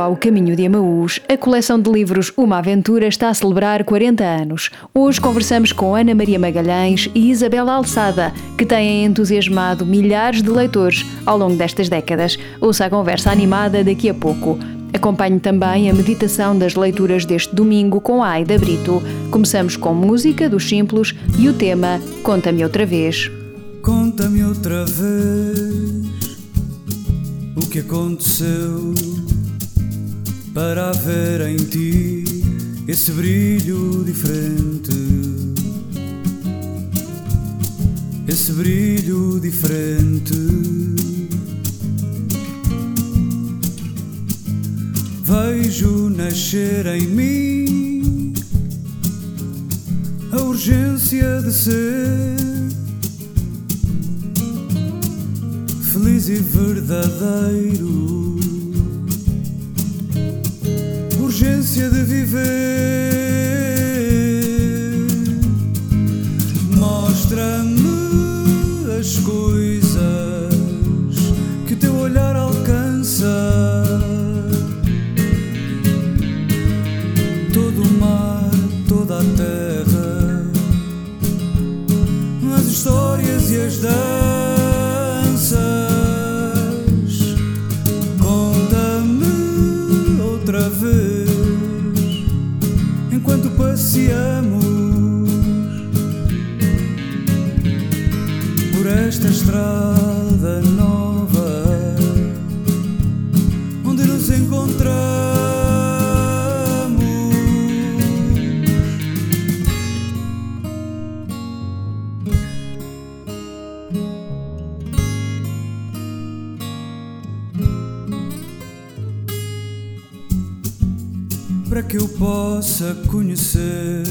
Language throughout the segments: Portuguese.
Ao Caminho de Amaús. A coleção de livros Uma Aventura está a celebrar 40 anos. Hoje conversamos com Ana Maria Magalhães e Isabela Alçada, que têm entusiasmado milhares de leitores ao longo destas décadas. Ouça a conversa animada daqui a pouco. Acompanhe também a meditação das leituras deste domingo com a Aida Brito. Começamos com música dos Simples e o tema Conta-me outra vez. Conta-me outra vez o que aconteceu para haver em ti esse brilho diferente. Esse brilho diferente. Vejo nascer em mim a urgência de ser feliz e verdadeiro de viver. Mostra-me possa conhecer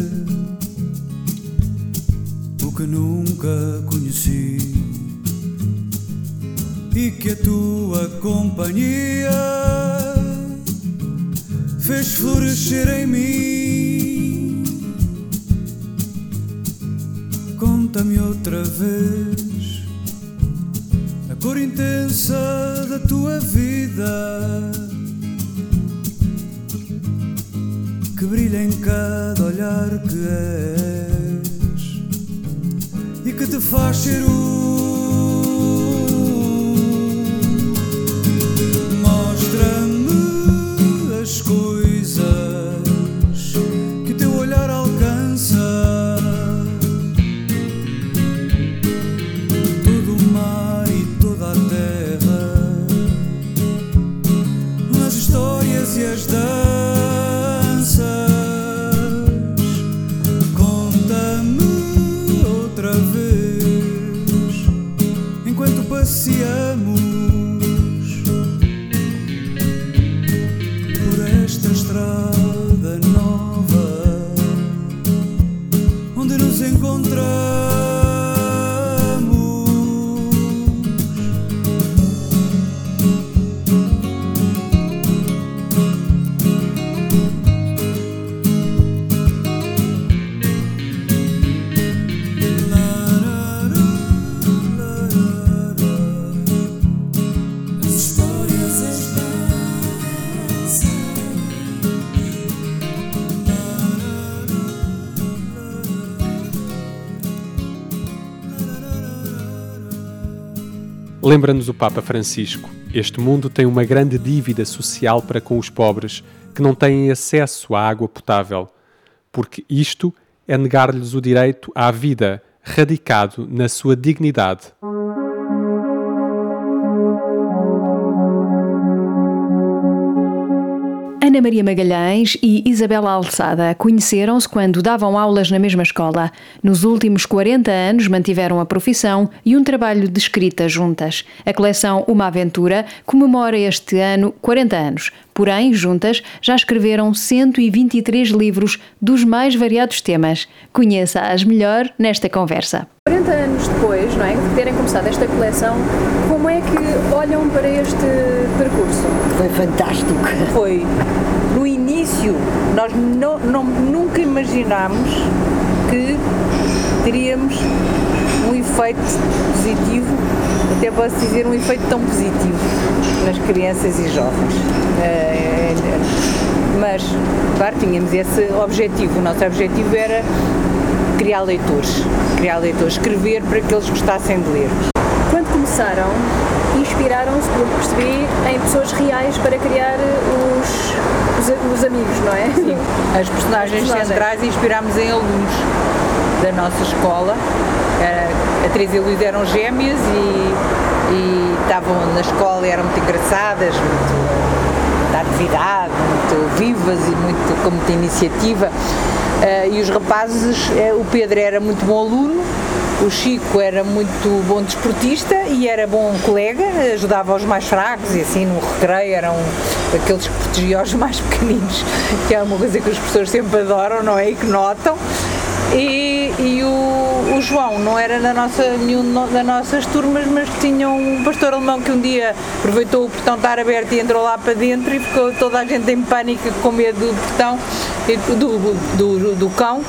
o que nunca conheci e que a tua companhia fez florescer em mim. Conta-me outra vez a cor intensa da tua vida que brilha em cada olhar que és e que te faz ser um. Mostra-me Lembra-nos o Papa Francisco: este mundo tem uma grande dívida social para com os pobres que não têm acesso à água potável, porque isto é negar-lhes o direito à vida, radicado na sua dignidade. Ana Maria Magalhães e Isabela Alçada conheceram-se quando davam aulas na mesma escola. Nos últimos 40 anos mantiveram a profissão e um trabalho de escrita juntas. A coleção Uma Aventura comemora este ano 40 anos. Porém, juntas já escreveram 123 livros dos mais variados temas. Conheça-as melhor nesta conversa. 40 anos depois, não é, de terem começado esta coleção, como é que olham para este percurso? Foi fantástico. Foi. No início, nós não, não, nunca imaginámos que teríamos um efeito positivo, até posso dizer um efeito tão positivo nas crianças e jovens. Eh, mas, claro, tínhamos esse objetivo. O nosso objetivo era criar leitores, criar leitores, escrever para que eles gostassem de ler. Quando começaram, inspiraram-se, pelo que percebi, em pessoas reais para criar os, os, os amigos, não é? Sim, as personagens personagens. centrais inspirámos em alunos da nossa escola. Eh, A Teresa e a Luísa eram gêmeas e, e estavam na escola e eram muito engraçadas, muito da atividade, muito vivas e muito, com muita iniciativa. Eh, e os rapazes, eh, o Pedro era muito bom aluno, o Chico era muito bom desportista e era bom colega, ajudava os mais fracos e assim no recreio eram aqueles que protegiam os mais pequeninos, que é uma coisa que os professores sempre adoram, não é? E que notam. E, e o, o João não era da nossa, nenhum das nossas turmas, mas tinha um pastor alemão que um dia aproveitou o portão estar aberto e entrou lá para dentro e ficou toda a gente em pânico com medo do portão, e do, do, do cão.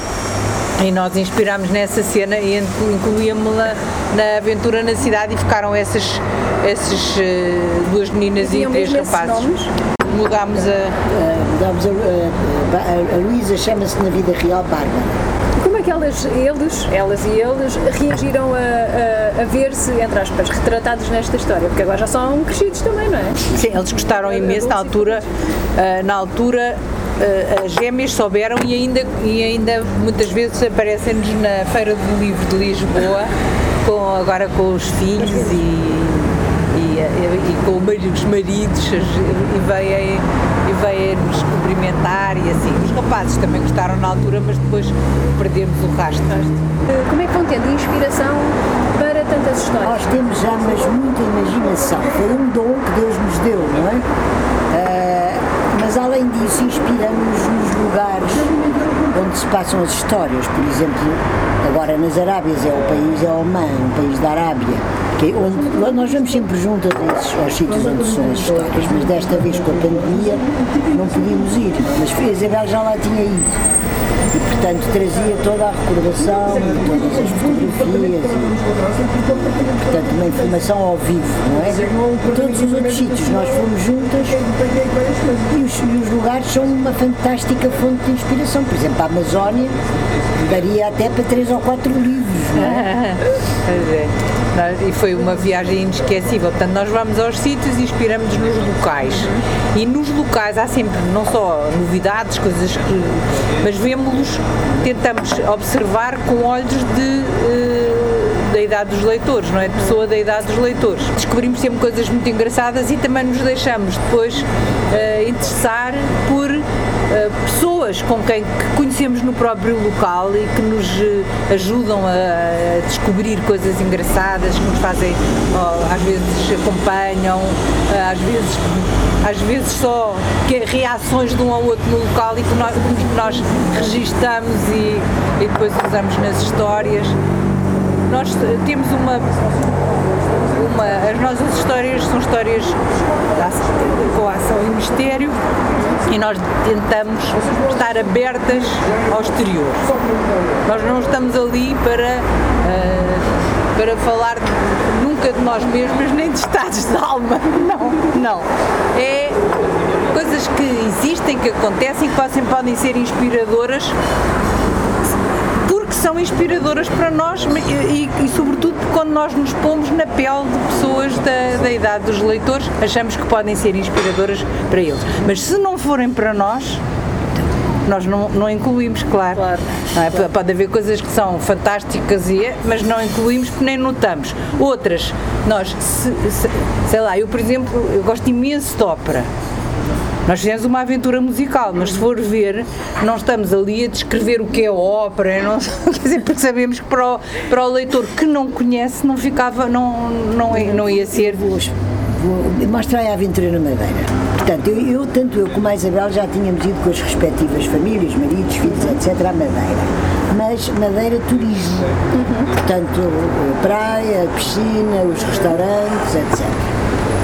E nós inspirámos nessa cena e inclu- incluíamos-la na aventura na cidade e ficaram essas, essas eh, duas meninas e Tinham três rapazes. nomes? Mudámos a. A, a- a- a Luísa chama-se na vida real Bárbara. Como é que elas, eles, elas e eles reagiram a, a, a ver-se, entre aspas, retratados nesta história? Porque agora já são crescidos também, não é? Sim, eles gostaram imenso na altura. ah, na altura ah, as gêmeas souberam e ainda, e ainda muitas vezes aparecem-nos na Feira do Livro de Lisboa, com, agora com os filhos e, e, e com o mari- os maridos e vêm e vêm nos cumprimentar e assim. Os rapazes também gostaram na altura, mas depois perdemos o rastro. Como é que vão tendo inspiração para tantas histórias? Nós temos já mas muita imaginação. Foi um dom que Deus nos deu, não é? Ah, mas além disso, inspiramos nos lugares onde se passam as histórias. Por exemplo, agora nas Arábias é o país é Oman, um país da Arábia. Que é onde, nós vamos sempre juntos a esses, aos sítios onde são as histórias, mas desta vez com a pandemia não podíamos ir. Mas a Isabel já lá tinha ido. E, portanto, trazia toda a recordação, todas as fotografias, e, portanto, uma informação ao vivo, não é? Todos os outros sítios nós fomos juntas e os, e os lugares são uma fantástica fonte de inspiração. Por exemplo, a Amazónia daria até para três ou quatro livros, não é? E foi uma viagem inesquecível. Portanto, nós vamos aos sítios e inspiramos nos locais. E nos locais há sempre não só novidades, coisas que. mas vemos-los, tentamos observar com olhos de. eh, da idade dos leitores, não é? De pessoa da idade dos leitores. Descobrimos sempre coisas muito engraçadas e também nos deixamos depois eh, interessar por pessoas com quem que conhecemos no próprio local e que nos eh, ajudam a, descobrir coisas engraçadas, que nos fazem, ó, às vezes acompanham, eh, às vezes, às vezes só que é reações de um ao outro no local e que nós, que nós registamos e, e depois usamos nas histórias. Nós eh, temos uma uma, as nossas histórias são histórias com ação e mistério e nós tentamos estar abertas ao exterior. Nós não estamos ali para, ah, para falar nunca de nós mesmos nem de estados de alma. Não, não. É coisas que existem, que acontecem, que podem, podem ser inspiradoras porque são inspiradoras para nós e, e- e, sobretudo quando nós nos pomos na pele de pessoas da, da idade dos leitores, achamos que podem ser inspiradoras para eles. Mas se não forem para nós, nós não, não incluímos, claro. Claro, Não é? Pode haver coisas que são fantásticas, e é, mas não incluímos porque nem notamos. Outras, nós, se- se- sei lá, eu por exemplo, eu gosto imenso de ópera. Nós fizemos uma aventura musical, mas se for ver, não estamos ali a descrever o que é ópera, não, quer dizer, porque sabemos que para o, para o leitor que não conhece não ficava, não, não, não ia ser. Vou, vou mostrar a aventura na Madeira. Portanto, eu, eu, tanto eu como a Isabel já tínhamos ido com as respectivas famílias, maridos, filhos, etc., à Madeira. Mas Madeira turismo. Portanto, praia, piscina, os restaurantes, etc.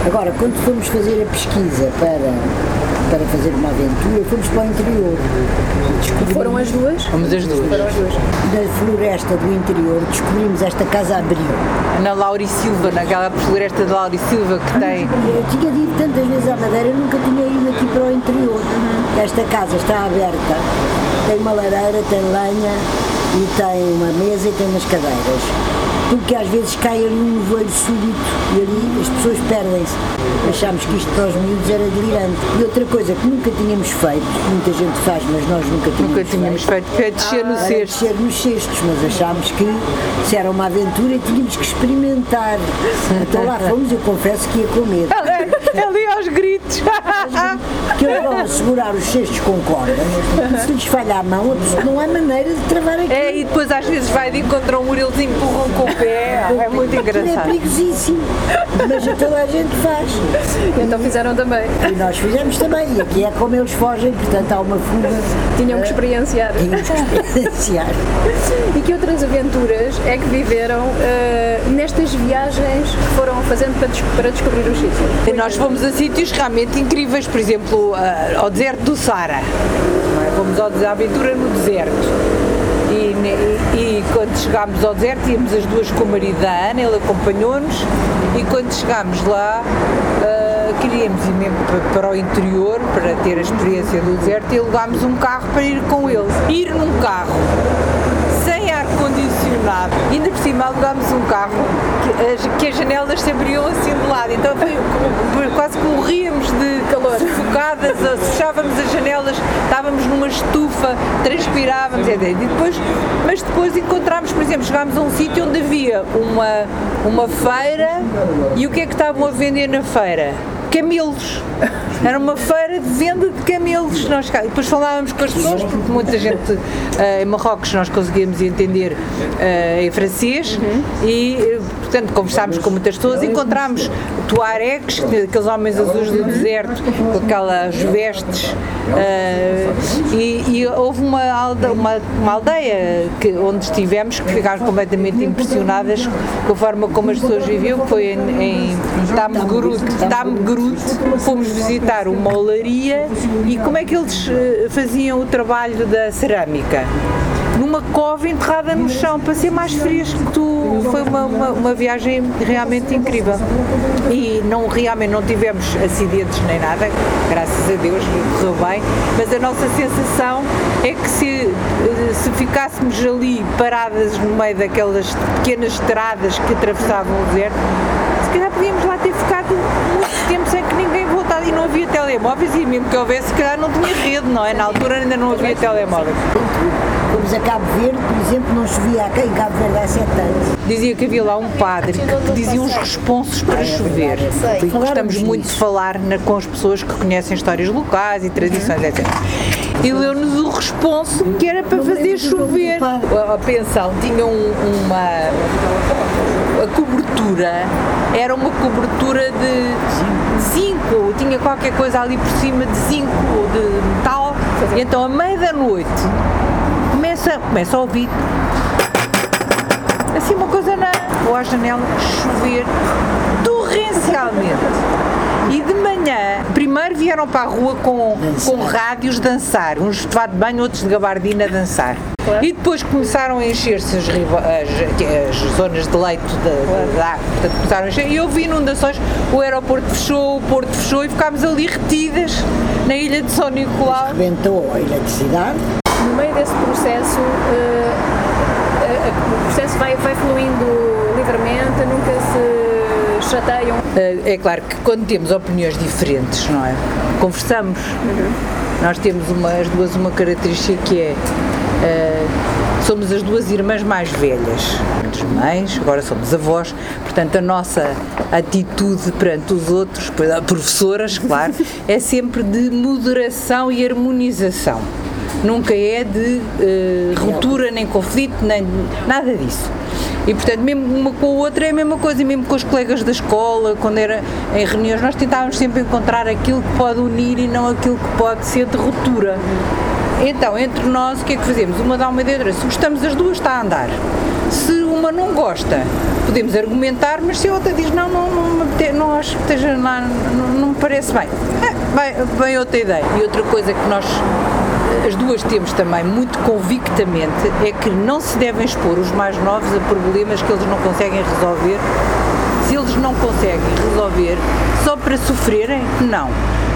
Agora, quando fomos fazer a pesquisa para para fazer uma aventura, fomos para o interior. Foram as duas? Fomos as duas. Foram as duas. Na floresta do interior descobrimos esta casa abrigo. Na Lauri Silva, naquela floresta de Lauri Silva que tem. Eu tinha dito tantas vezes à Madeira, eu nunca tinha ido aqui para o interior. Esta casa está aberta, tem uma lareira, tem lenha e tem uma mesa e tem umas cadeiras. Porque às vezes cai ali um nevoeiro súbito e ali as pessoas perdem-se. Achámos que isto para os miúdos era delirante. E outra coisa que nunca tínhamos feito, muita gente faz, mas nós nunca tínhamos Nunca tínhamos feito, que é descer no era cesto. descer nos cestos, mas achámos que se era uma aventura e tínhamos que experimentar. Então lá fomos, eu confesso que ia com medo. Ali aos gritos. Que eles vão segurar os cestos com cordas, se lhes falha a mão, a não há maneira de travar aquilo. É, e depois às vezes vai de encontrar um muro, eles empurram com o pé. É muito É engraçado. perigosíssimo, mas toda a gente faz. Então fizeram também. E nós fizemos também, e aqui é como eles fogem, portanto há uma fuga. Tinham que experienciar. Tínhamos que experienciar. E que outras aventuras é que viveram eh, nestas viagens que foram fazendo para, para descobrir os sítios? E Nós fomos a sítios realmente incríveis, por exemplo, ao deserto do Sara. é? Fomos ao, à aventura no deserto. E, ne- e quando chegámos ao deserto, íamos as duas com o marido da Ana, ele acompanhou-nos. E quando chegámos lá, ah, queríamos ir mesmo pa- para o interior para ter a experiência do deserto e alugámos um carro para ir com ele. Ir num carro ar-condicionado. Ainda por cima alugámos um carro que as, que as janelas se abriam assim de lado. Então foi, quase que morríamos de calor, sufocadas, fechávamos as janelas, estávamos numa estufa, transpirávamos. E depois, mas depois encontramos, por exemplo, chegámos a um sítio onde havia uma, uma feira e o que é que estavam a vender na feira? Camelos. Era uma feira de venda de camelos. Nós cá- depois falávamos com as pessoas, porque muita gente eh, em Marrocos nós conseguíamos entender eh, em francês e, eh, portanto, conversámos com muitas pessoas, encontrámos tuaregs, aqueles homens azuis do deserto, com aquelas vestes, eh, e, e houve uma, uma, uma aldeia que, onde estivemos que ficámos completamente impressionadas com a forma como as pessoas viviam, que foi em, em. Fomos visitar uma olaria e como é que eles eh, faziam o trabalho da cerâmica? Numa cova enterrada no chão para ser mais fresco. Foi uma, uma, uma viagem realmente incrível. E não, realmente não tivemos acidentes nem nada, graças a Deus, correu bem, mas a nossa sensação é que se, eh, se ficássemos ali paradas no meio daquelas pequenas estradas que atravessavam o deserto, se calhar podíamos lá ter ficado muito tempo sem que ninguém voltasse e não havia telemóveis e mesmo que houvesse, se calhar não tinha rede, não é? Na altura ainda não havia telemóveis. Fomos a Cabo Verde, por exemplo, não chovia aqui em Cabo Verde há sete anos. Dizia que havia lá um padre que dizia uns responsos para chover. E gostamos muito de falar com as pessoas que conhecem histórias locais e tradições, etc. E leu-nos o responso que era para fazer chover. A pensão tinha um- uma. A cobertura era uma cobertura de zinco, tinha qualquer coisa ali por cima de zinco, de metal. E então, à meia da noite, começa, começa a ouvir assim uma coisa na ou à janela chover torrencialmente e de manhã primeiro vieram para a rua com, com rádios dançar uns de fato de banho, outros de gabardina a dançar. E depois começaram a encher-se as, as- as zonas de leito da água, portanto começaram a encher. E houve inundações, o aeroporto fechou o porto fechou e ficámos ali retidas na ilha de São Nicolau. Rebentou a eletricidade, No meio desse processo, eh, eh, o processo vai, vai fluindo livremente, nunca se chateiam. Uh, É claro que quando temos opiniões diferentes, não é? Conversamos. Nós temos uma, as duas uma característica que é uh, somos as duas irmãs mais velhas. Somos mães, agora somos avós, portanto a nossa atitude perante os outros, a professoras, claro, é sempre de moderação e harmonização. Nunca é de uh, ruptura, nem conflito, nem nada disso. E portanto, mesmo uma com a outra é a mesma coisa, e mesmo com os colegas da escola, quando era em reuniões, nós tentávamos sempre encontrar aquilo que pode unir e não aquilo que pode ser de ruptura. Então, entre nós, o que é que fazemos? Uma dá uma ideia, outra. se gostamos as duas, está a andar. Se uma não gosta, podemos argumentar, mas se a outra diz não, não, não, não acho que esteja lá, não, não me parece bem, é, bem, outra ideia. E outra coisa que nós as duas temos também muito convictamente é que não se devem expor os mais novos a problemas que eles não conseguem resolver. Se eles não conseguem resolver só para sofrerem, não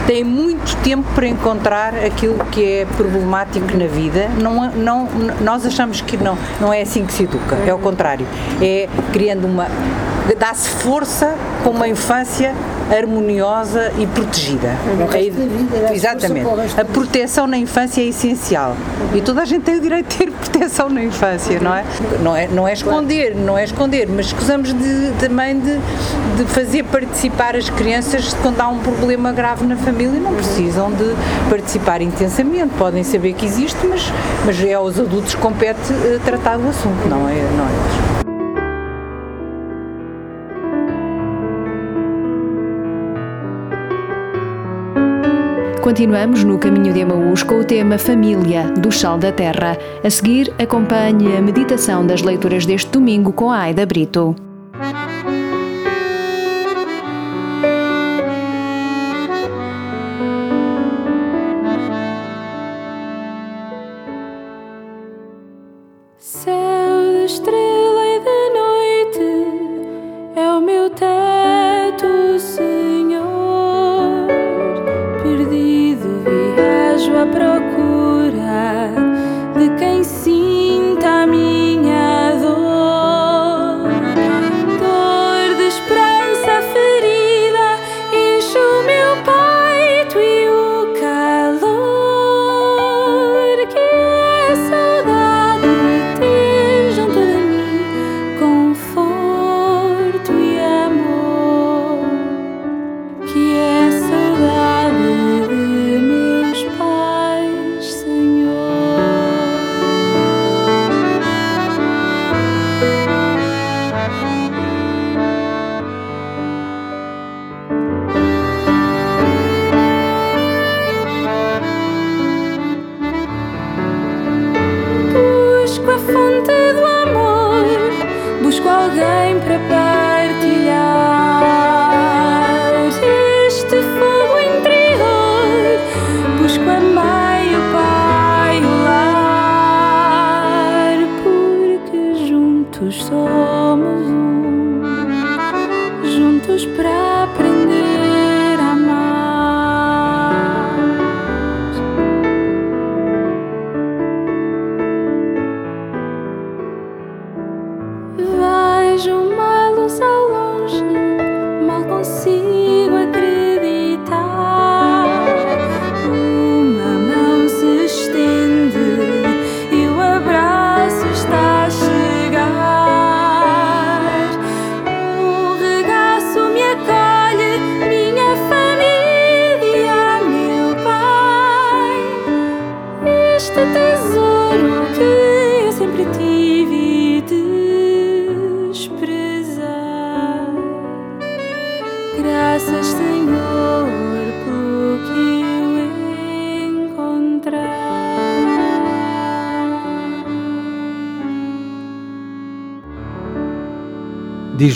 têm muito tempo para encontrar aquilo que é problemático na vida. Não, não, nós achamos que não, não é assim que se educa, é o contrário. É criando uma. dá-se força com uma infância harmoniosa e protegida. A, exatamente. A proteção na infância é essencial. E toda a gente tem o direito de ter proteção na infância, não é? Não é, não é esconder, não é esconder, mas escusamos de, também de, de fazer participar as crianças quando há um problema grave na família, não precisam de participar intensamente, podem saber que existe, mas, mas é aos adultos que compete eh, tratar do assunto, não é, não é Continuamos no caminho de Emaús com o tema Família, do Sal da Terra. A seguir, acompanhe a meditação das leituras deste domingo com a Aida Brito.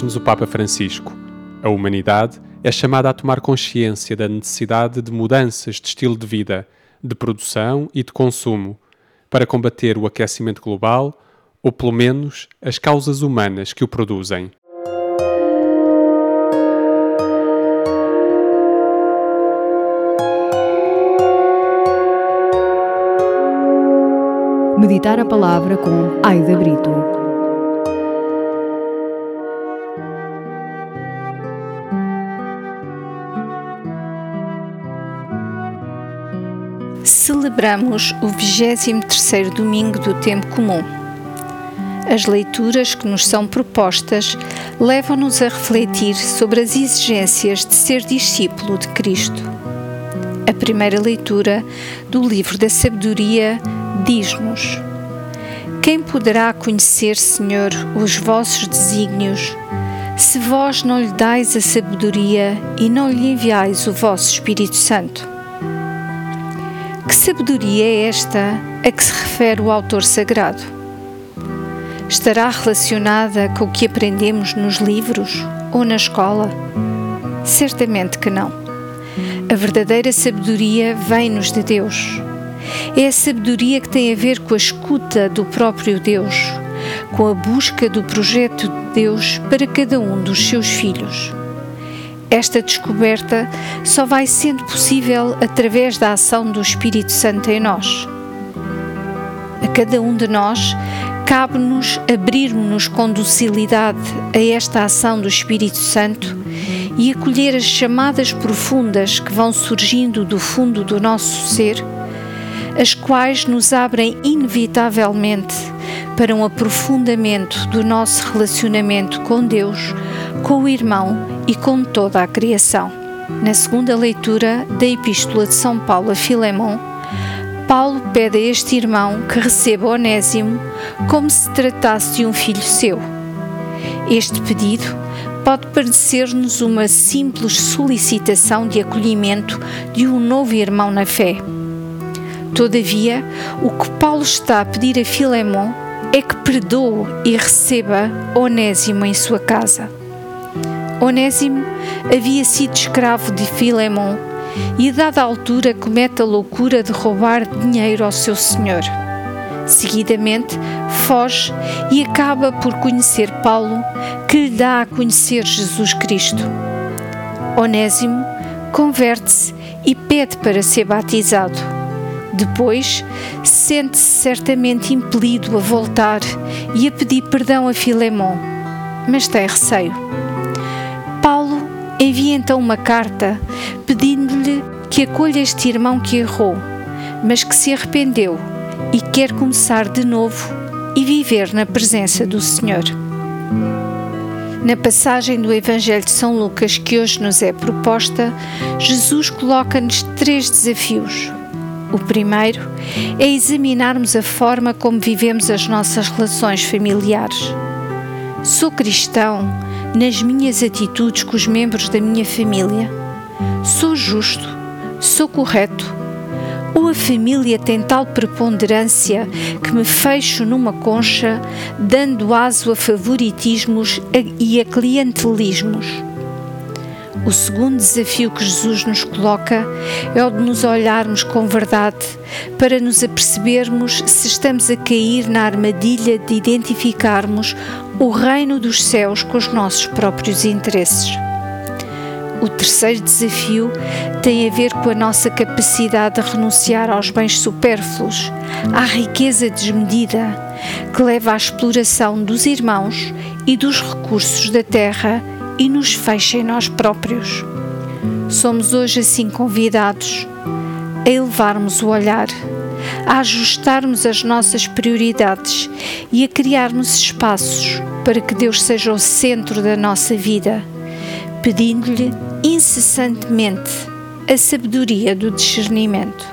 Diz-nos o Papa Francisco: a humanidade é chamada a tomar consciência da necessidade de mudanças de estilo de vida, de produção e de consumo, para combater o aquecimento global ou, pelo menos, as causas humanas que o produzem. Meditar a palavra com Aida Brito. Celebramos o 23º domingo do tempo comum. As leituras que nos são propostas levam-nos a refletir sobre as exigências de ser discípulo de Cristo. A primeira leitura do livro da sabedoria diz-nos: Quem poderá conhecer, Senhor, os vossos desígnios, se vós não lhe dais a sabedoria e não lhe enviais o vosso Espírito Santo? Que sabedoria é esta a que se refere o autor sagrado? Estará relacionada com o que aprendemos nos livros ou na escola? Certamente que não. A verdadeira sabedoria vem-nos de Deus. É a sabedoria que tem a ver com a escuta do próprio Deus, com a busca do projeto de Deus para cada um dos seus filhos. Esta descoberta só vai sendo possível através da ação do Espírito Santo em nós. A cada um de nós cabe-nos abrirmos-nos com docilidade a esta ação do Espírito Santo e acolher as chamadas profundas que vão surgindo do fundo do nosso ser, as quais nos abrem inevitavelmente para um aprofundamento do nosso relacionamento com Deus, com o irmão e com toda a criação. Na segunda leitura da Epístola de São Paulo a Filemão, Paulo pede a este irmão que receba Onésimo como se tratasse de um filho seu. Este pedido pode parecer-nos uma simples solicitação de acolhimento de um novo irmão na fé. Todavia, o que Paulo está a pedir a Filemon é que perdoe e receba Onésimo em sua casa. Onésimo havia sido escravo de Filemon e, a dada altura, comete a loucura de roubar dinheiro ao seu senhor. Seguidamente, foge e acaba por conhecer Paulo, que lhe dá a conhecer Jesus Cristo. Onésimo converte-se e pede para ser batizado. Depois, sente-se certamente impelido a voltar e a pedir perdão a Filemon, mas tem receio. Paulo envia então uma carta pedindo-lhe que acolha este irmão que errou, mas que se arrependeu e quer começar de novo e viver na presença do Senhor. Na passagem do Evangelho de São Lucas que hoje nos é proposta, Jesus coloca-nos três desafios. O primeiro é examinarmos a forma como vivemos as nossas relações familiares. Sou cristão nas minhas atitudes com os membros da minha família? Sou justo? Sou correto? Ou a família tem tal preponderância que me fecho numa concha, dando aso a favoritismos e a clientelismos? O segundo desafio que Jesus nos coloca é o de nos olharmos com verdade para nos apercebermos se estamos a cair na armadilha de identificarmos o reino dos céus com os nossos próprios interesses. O terceiro desafio tem a ver com a nossa capacidade de renunciar aos bens supérfluos, à riqueza desmedida, que leva à exploração dos irmãos e dos recursos da terra e nos fecha em nós próprios. Somos hoje assim convidados a elevarmos o olhar, a ajustarmos as nossas prioridades e a criarmos espaços para que Deus seja o centro da nossa vida, pedindo-lhe incessantemente a sabedoria do discernimento.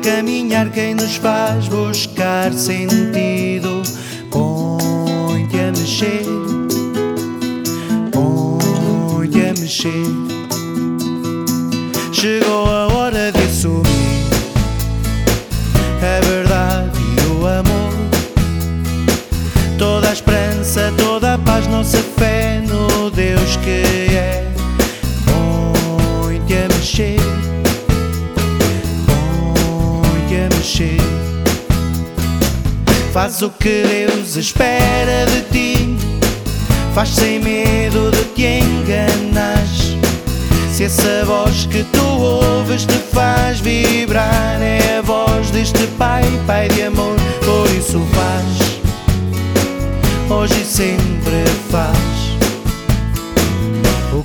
Caminhar? Quem nos faz buscar sentido? Põe-te a mexer, põe-te a mexer. Chegou a hora de assumir a verdade e o amor, toda a esperança, toda a paz, nossa fé no Deus que Faz o que Deus espera de ti, faz sem medo de te enganar. Se essa voz que tu ouves te faz vibrar, é a voz deste Pai, Pai de amor, por isso faz, hoje e sempre faz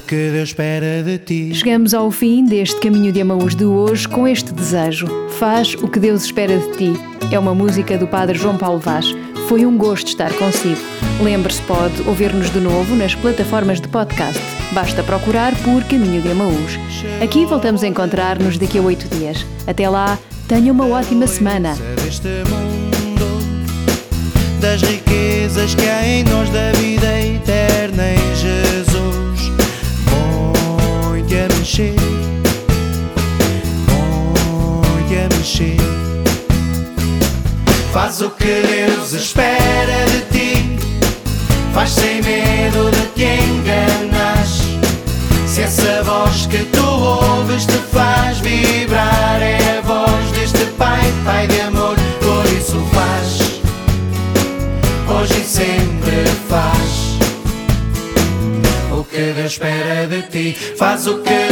que Deus espera de ti. Chegamos ao fim deste caminho de Amaús de hoje com este desejo: Faz o que Deus espera de ti. É uma música do Padre João Paulo Vaz. Foi um gosto estar consigo. Lembre-se, pode ouvir-nos de novo nas plataformas de podcast. Basta procurar por Caminho de Amaús. Aqui voltamos a encontrar-nos daqui a oito dias. Até lá, tenha uma ótima semana. Das riquezas que há em nós da vida eterna Põe-te a mexer. Faz o que Deus espera de ti, faz sem medo de te enganas. Se essa voz que tu ouves te faz vibrar, é a voz deste Pai, Pai de amor, por isso faz, hoje e sempre faz. O que Deus espera de ti, faz o que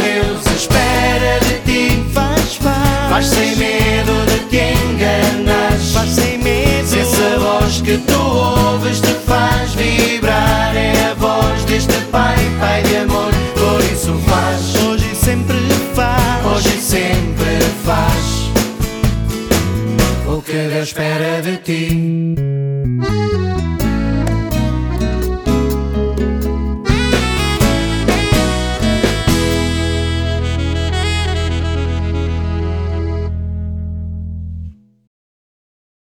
faz sem medo de te enganas, faz sem medo. Se essa voz que tu ouves te faz vibrar, é a voz deste Pai, Pai de amor, por isso faz, hoje e sempre faz, hoje e sempre faz. O que Deus espera de ti.